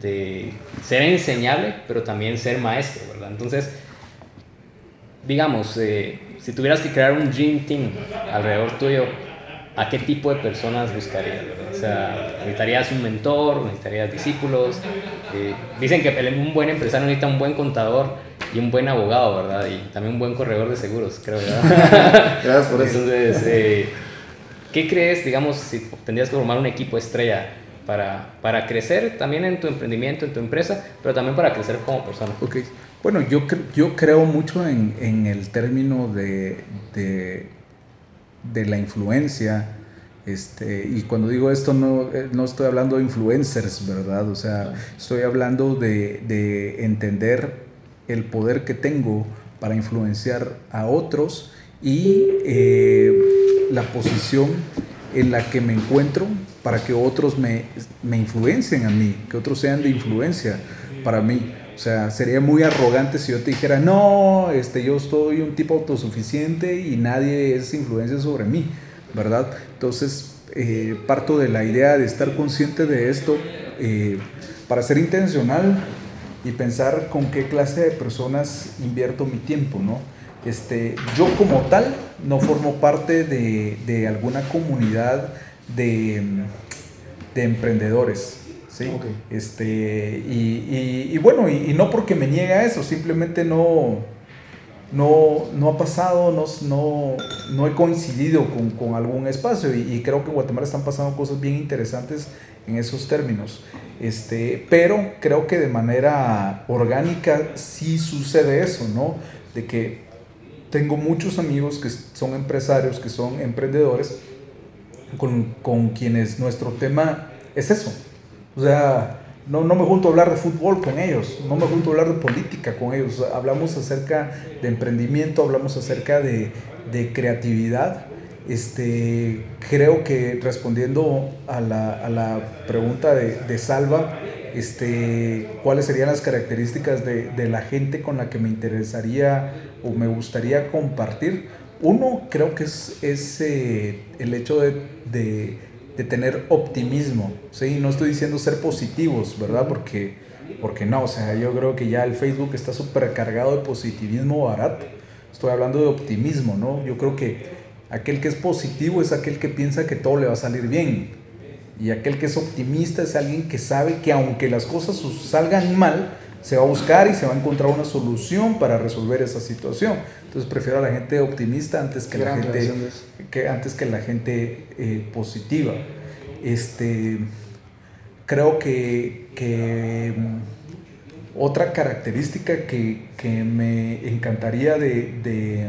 de ser enseñable, pero también ser maestro, ¿verdad? Entonces, digamos, eh, si tuvieras que crear un Dream Team alrededor tuyo, ¿a qué tipo de personas buscarías? O sea, ¿necesitarías un mentor? ¿Necesitarías discípulos? Eh, dicen que un buen empresario necesita un buen contador y un buen abogado, ¿verdad? Y también un buen corredor de seguros, creo, ¿verdad? [laughs] Gracias por eso. Entonces, eh, ¿qué crees, digamos, si tendrías que formar un equipo estrella para, para crecer también en tu emprendimiento, en tu empresa, pero también para crecer como persona? Ok. Bueno, yo, yo creo mucho en, en el término de, de, de, la influencia. Este, y cuando digo esto, no, eh, no estoy hablando de influencers, ¿verdad? O sea, estoy hablando de, de entender el poder que tengo para influenciar a otros y eh, la posición en la que me encuentro para que otros me, me influencien a mí, que otros sean de influencia para mí. O sea, sería muy arrogante si yo te dijera, no, este, yo soy un tipo autosuficiente y nadie es influencia sobre mí, ¿verdad? Entonces, eh, parto de la idea de estar consciente de esto eh, para ser intencional y pensar con qué clase de personas invierto mi tiempo, ¿no? Este, yo como tal no formo parte de, de alguna comunidad de, de emprendedores, ¿sí? Este, y, y, bueno, y, no porque me niegue a eso, simplemente no, no, no ha pasado, no, no, no he coincidido con, con algún espacio y, creo que en Guatemala están pasando cosas bien interesantes en esos términos. Este, pero creo que de manera orgánica sí sucede eso, ¿no? De que tengo muchos amigos que son empresarios, que son emprendedores, con, con quienes nuestro tema es eso, o sea, no, no me junto a hablar de fútbol con ellos, no me junto a hablar de política con ellos. Hablamos acerca de emprendimiento, hablamos acerca de, de creatividad. Este, creo que respondiendo a la, a la pregunta de, de, Salva, este, cuáles serían las características de, de, la gente con la que me interesaría o me gustaría compartir. Uno, creo que es, es eh, el hecho de de tener optimismo, ¿sí? No estoy diciendo ser positivos, ¿verdad? Porque, porque no, o sea, yo creo que ya el Facebook está súper cargado de positivismo barato. Estoy hablando de optimismo, ¿no? Yo creo que aquel que es positivo es aquel que piensa que todo le va a salir bien. Y aquel que es optimista es alguien que sabe que aunque las cosas salgan mal, se va a buscar y se va a encontrar una solución para resolver esa situación. Entonces prefiero a la gente optimista antes que, la gente, que, antes que la gente eh, positiva. Este, creo que, que mm, otra característica que, que, me encantaría de, de,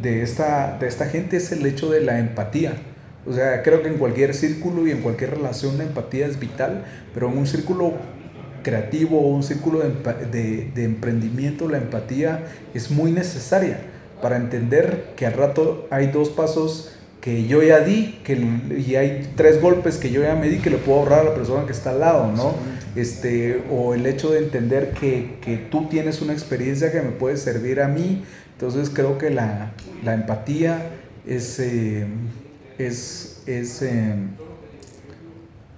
de, esta, de esta gente es el hecho de la empatía. O sea, creo que en cualquier círculo y en cualquier relación la empatía es vital, pero en un círculo creativo o un círculo de, de, emprendimiento, la empatía es muy necesaria para entender que al rato hay dos pasos que yo ya di que, y hay tres golpes que yo ya me di que le puedo ahorrar a la persona que está al lado, ¿no? Este, o el hecho de entender que, que, tú tienes una experiencia que me puede servir a mí. Entonces creo que la, la empatía es, eh, es, es, eh,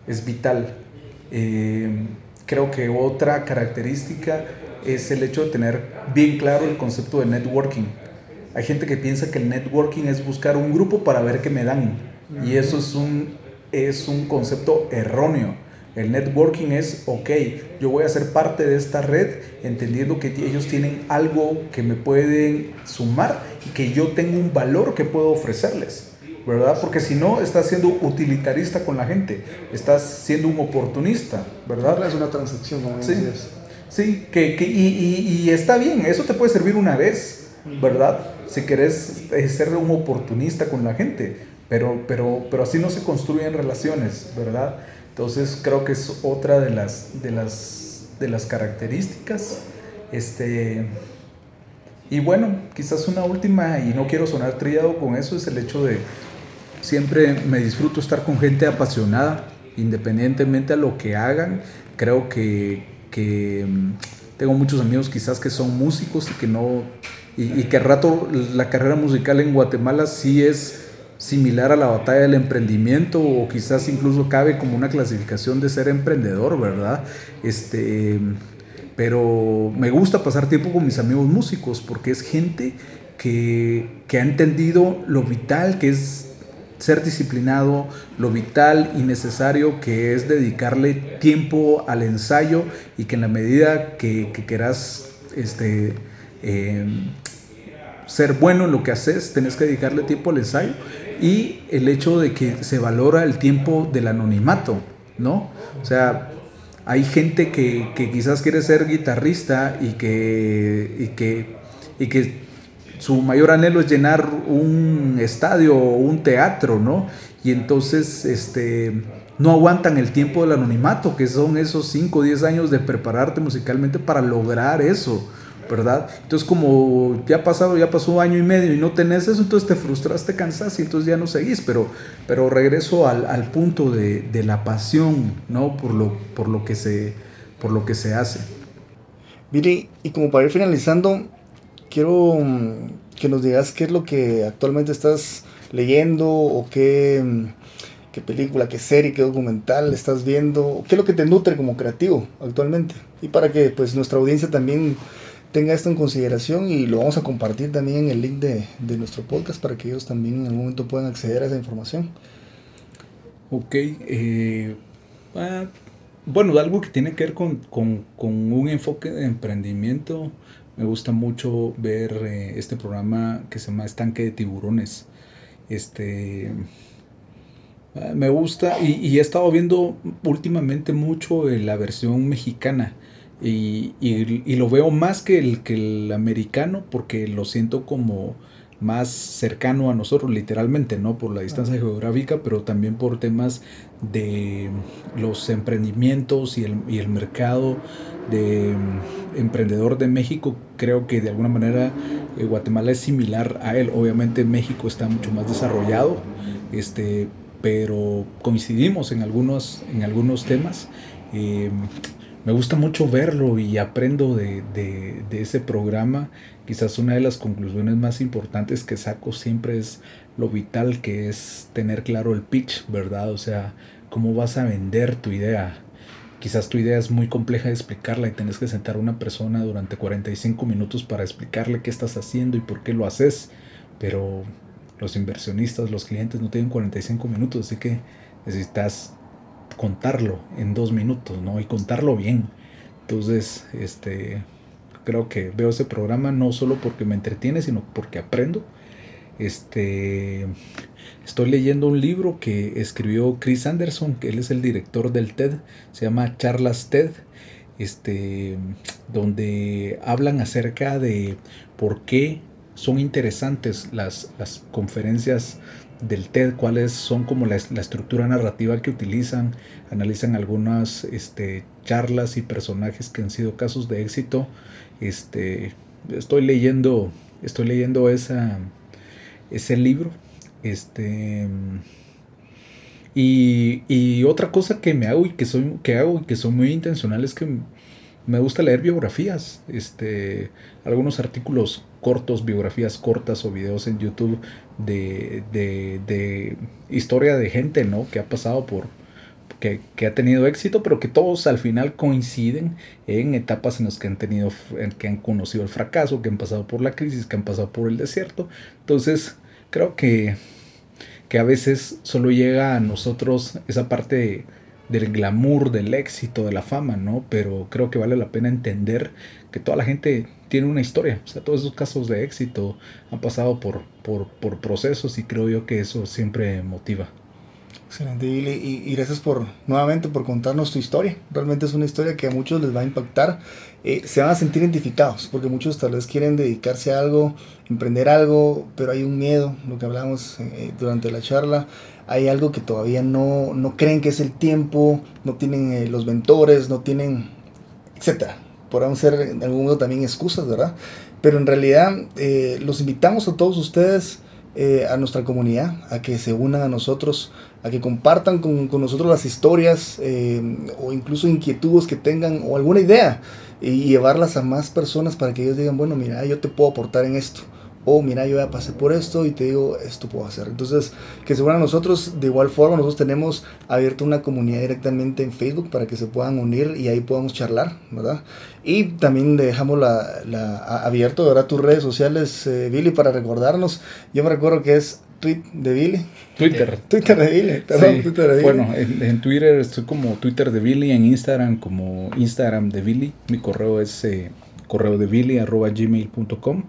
es vital. Eh, Creo que otra característica es el hecho de tener bien claro el concepto de networking. Hay gente que piensa que el networking es buscar un grupo para ver qué me dan. Y eso es un, es un concepto erróneo. El networking es, ok, yo voy a ser parte de esta red entendiendo que ellos tienen algo que me pueden sumar y que yo tengo un valor que puedo ofrecerles. ¿Verdad? Porque si no, estás siendo utilitarista con la gente, estás siendo un oportunista, ¿verdad? Es una transacción, como sí, sí que, que y, y, está bien, eso te puede servir una vez, ¿verdad? Si querés eh, ser un oportunista con la gente, pero, pero, pero así no se construyen relaciones, ¿verdad? Entonces creo que es otra de las, de las, de las características. Este, y bueno, quizás una última, y no quiero sonar trillado con eso, es el hecho de Siempre me disfruto estar con gente apasionada, independientemente a lo que hagan. Creo que, que mm, tengo muchos amigos quizás que son músicos y que no y, que rato la carrera musical en Guatemala sí es similar a la batalla del emprendimiento o quizás incluso cabe como una clasificación de ser emprendedor, ¿verdad? Este, pero me gusta pasar tiempo con mis amigos músicos porque es gente que, que ha entendido lo vital que es ser disciplinado, lo vital y necesario que es dedicarle tiempo al ensayo y que en la medida que, que quieras este, em, ser bueno en lo que haces, tenés que dedicarle tiempo al ensayo y el hecho de que se valora el tiempo del anonimato, ¿no? O sea, hay gente que, que quizás quiere ser guitarrista y que, y que, y que su mayor anhelo es llenar un estadio o un teatro, ¿no? Y entonces este, no aguantan el tiempo del anonimato, que son esos 5 o 10 años de prepararte musicalmente para lograr eso, ¿verdad? Entonces como ya pasado, ya pasó un año y medio y no tenés eso, entonces te frustraste, cansás y entonces ya no seguís, pero, pero regreso al, al punto de, de, la pasión, ¿no? Por lo, por lo, que, se, por lo que se hace. Mire, y como para ir finalizando, quiero mm, que nos digas qué es lo que actualmente estás leyendo o qué, mm, qué película, qué serie, qué documental estás viendo, qué es lo que te nutre como creativo actualmente. Y para que pues nuestra audiencia también tenga esto en consideración y lo vamos a compartir también en el link de, de nuestro podcast para que ellos también en algún momento puedan acceder a esa información. Ok, eh, ah, bueno, algo que tiene que ver con, con, con un enfoque de emprendimiento me gusta mucho ver eh, este programa que se llama Estanque de Tiburones. Este ah, me gusta y, he estado viendo últimamente mucho la versión mexicana y, y, lo veo más que el, que el americano porque lo siento como más cercano a nosotros literalmente, no por la distancia geográfica, pero también por temas de los emprendimientos y el, y el mercado de mm, emprendedor de México, creo que de alguna manera eh, Guatemala es similar a él. Obviamente México está mucho más desarrollado, este, pero coincidimos en algunos, en algunos temas. Eh, me gusta mucho verlo y aprendo de, de, ese programa. Quizás una de las conclusiones más importantes que saco siempre es lo vital que es tener claro el pitch, ¿verdad? O sea, cómo vas a vender tu idea Quizás tu idea es muy compleja de explicarla y tenés que sentar a una persona durante 45 minutos para explicarle qué estás haciendo y por qué lo haces. Pero los inversionistas, los clientes no tienen 45 minutos, así que necesitas contarlo en dos minutos, ¿no? Y contarlo bien. Entonces, este, creo que veo ese programa no solo porque me entretiene, sino porque aprendo. Este, Estoy leyendo un libro que escribió Chris Anderson, que él es el director del TED, se llama Charlas TED, este, donde hablan acerca de por qué son interesantes las, las conferencias del TED, cuáles son como la, la, estructura narrativa que utilizan, analizan algunas este, charlas y personajes que han sido casos de éxito. Este, estoy leyendo, estoy leyendo esa, ese libro este. Y, otra cosa que me hago y que soy, que hago y que soy muy intencional es que me gusta leer biografías. Algunos artículos cortos, biografías cortas o videos en YouTube de, de, de historia de gente, ¿no? Que ha pasado por. Que, que, ha tenido éxito, pero que todos al final coinciden en etapas en las que han tenido, en que han conocido el fracaso, que han pasado por la crisis, que han pasado por el desierto. Entonces, creo que que a veces solo llega a nosotros esa parte del glamour, del éxito, de la fama, ¿no? Pero creo que vale la pena entender que toda la gente tiene una historia. O sea, todos esos casos de éxito han pasado por, por, por procesos y creo yo que eso siempre motiva. Excelente, y, y, gracias por nuevamente por contarnos tu historia. Realmente es una historia que a muchos les va a impactar. Eh, se van a sentir identificados, porque muchos tal vez quieren dedicarse a algo, emprender algo, pero hay un miedo, lo que hablamos eh, durante la charla. Hay algo que todavía no, no creen que es el tiempo, no tienen eh, los mentores, no tienen, etcétera. Podrán ser en algún modo también excusas, ¿verdad? Pero en realidad los invitamos a todos ustedes eh, a nuestra comunidad, a que se unan a nosotros, a que compartan con, con nosotros las historias eh, o incluso inquietudes que tengan o alguna idea y llevarlas a más personas para que ellos digan, bueno, mira, yo te puedo aportar en esto o mira, yo ya pasé por esto y te digo, esto puedo hacer. Entonces, que se unan a nosotros, de igual forma, nosotros tenemos abierto una comunidad directamente en Facebook para que se puedan unir y ahí podamos charlar, ¿verdad? Y también dejamos la, la abierto, ¿verdad? Tus redes sociales, eh, Billy, para recordarnos. Yo me recuerdo que es tweet de Billy. Twitter. [laughs] Twitter de Billy. Perdón, Twitter de Billy. Bueno, en, Twitter estoy como Twitter de Billy, en Instagram como Instagram de Billy. Mi correo es eh, correo de Billy arroba gmail.com.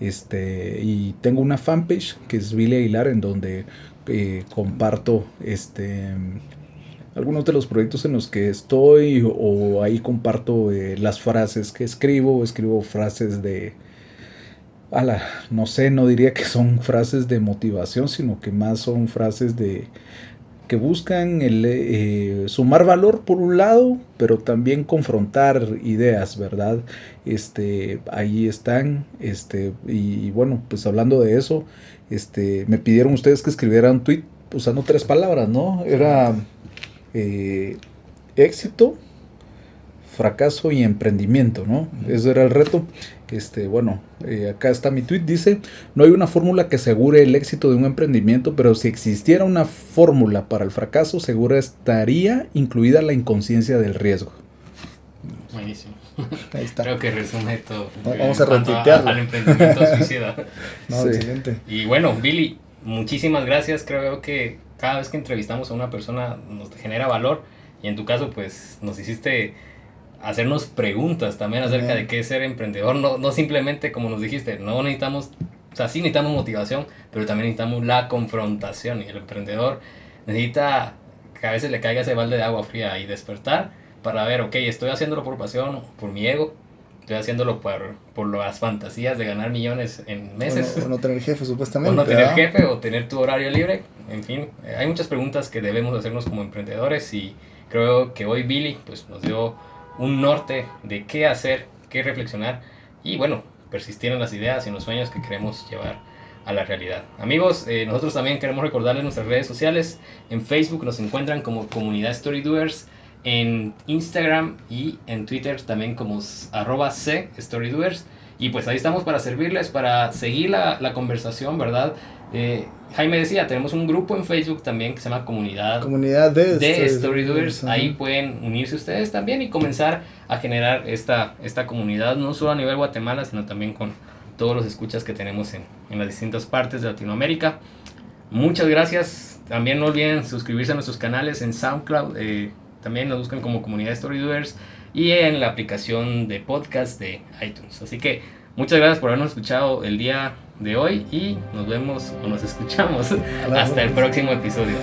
Este, y tengo una fanpage que es Billy Aguilar en donde eh, comparto este, algunos de los proyectos en los que estoy o ahí comparto eh, las frases que escribo, escribo frases de, ala, no sé, no diría que son frases de motivación, sino que más son frases de que buscan el, eh, sumar valor por un lado, pero también confrontar ideas, ¿verdad? Este, ahí están, este, y, bueno, pues hablando de eso, este, me pidieron ustedes que escribiera un tweet usando tres palabras, ¿no? Era eh, éxito, fracaso y emprendimiento, ¿no? Eso era el reto. Este, bueno, eh, acá está mi tweet, dice, no hay una fórmula que asegure el éxito de un emprendimiento, pero si existiera una fórmula para el fracaso, segura estaría incluida la inconsciencia del riesgo. Buenísimo. Ahí está. Creo que resume todo. Vamos a retuitearlo. Al emprendimiento suicida. [laughs] no, excelente. Y bueno, Billy, muchísimas gracias. Creo que cada vez que entrevistamos a una persona nos genera valor y en tu caso pues nos hiciste hacernos preguntas también acerca de qué es ser emprendedor, no, no simplemente como nos dijiste, no necesitamos, o sea, sí necesitamos motivación, pero también necesitamos la confrontación y el emprendedor necesita que a veces le caiga ese balde de agua fría y despertar para ver, ok, estoy haciéndolo por pasión, por mi ego, estoy haciéndolo por, por las fantasías de ganar millones en meses. O no, tener jefe, supuestamente. [laughs] O no tener jefe, o tener tu horario libre. En fin, hay muchas preguntas que debemos hacernos como emprendedores y creo que hoy Billy pues, nos dio un norte de qué hacer, qué reflexionar y bueno, persistir en las ideas y en los sueños que queremos llevar a la realidad. Amigos, eh, nosotros también queremos recordarles nuestras redes sociales. En Facebook nos encuentran como Comunidad Storydoers, en Instagram y en Twitter también como arroba C Storydoers. Y pues ahí estamos para servirles, para seguir la, la conversación, ¿verdad? Eh, Jaime decía, tenemos un grupo en Facebook también que se llama Comunidad, Comunidad de, de Storydoers. Ahí pueden unirse ustedes también y comenzar a generar esta, esta comunidad, no solo a nivel Guatemala, sino también con todos los escuchas que tenemos en, en las distintas partes de Latinoamérica. Muchas gracias. También no olviden suscribirse a nuestros canales en SoundCloud. Eh, también nos buscan como Comunidad Storydoers y en la aplicación de podcast de iTunes. Así que muchas gracias por habernos escuchado el día de hoy y nos vemos o nos escuchamos hasta el próximo episodio.